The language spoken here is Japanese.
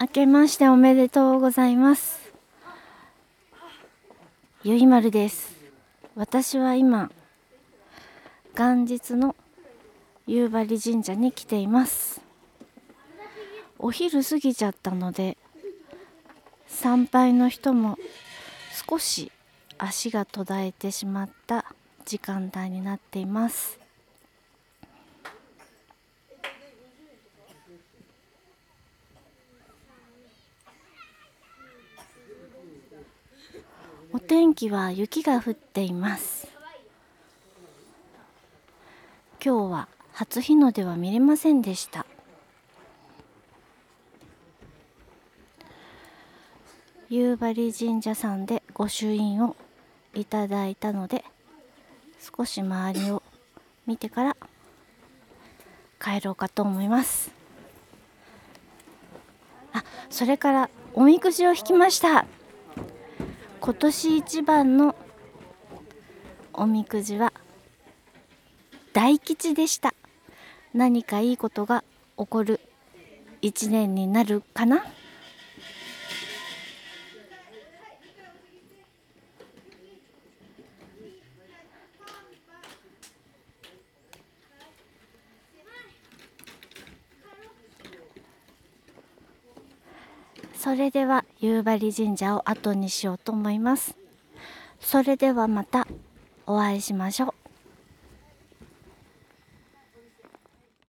明けましておめでとうございます。ゆいまるです。私は今元日の夕張神社に来ています。お昼過ぎちゃったので参拝の人も少し足が途絶えてしまった時間帯になっています。お天気は雪が降っています。今日は初日の出は見れませんでした。夕張神社さんで御朱印をいただいたので少し周りを見てから帰ろうかと思います。あそれからおみくじを引きました。今年一番のおみくじは大吉でした。何かいいことが起こる一年になるかな？それでは夕張神社を後にしようと思います。それではまたお会いしましょう。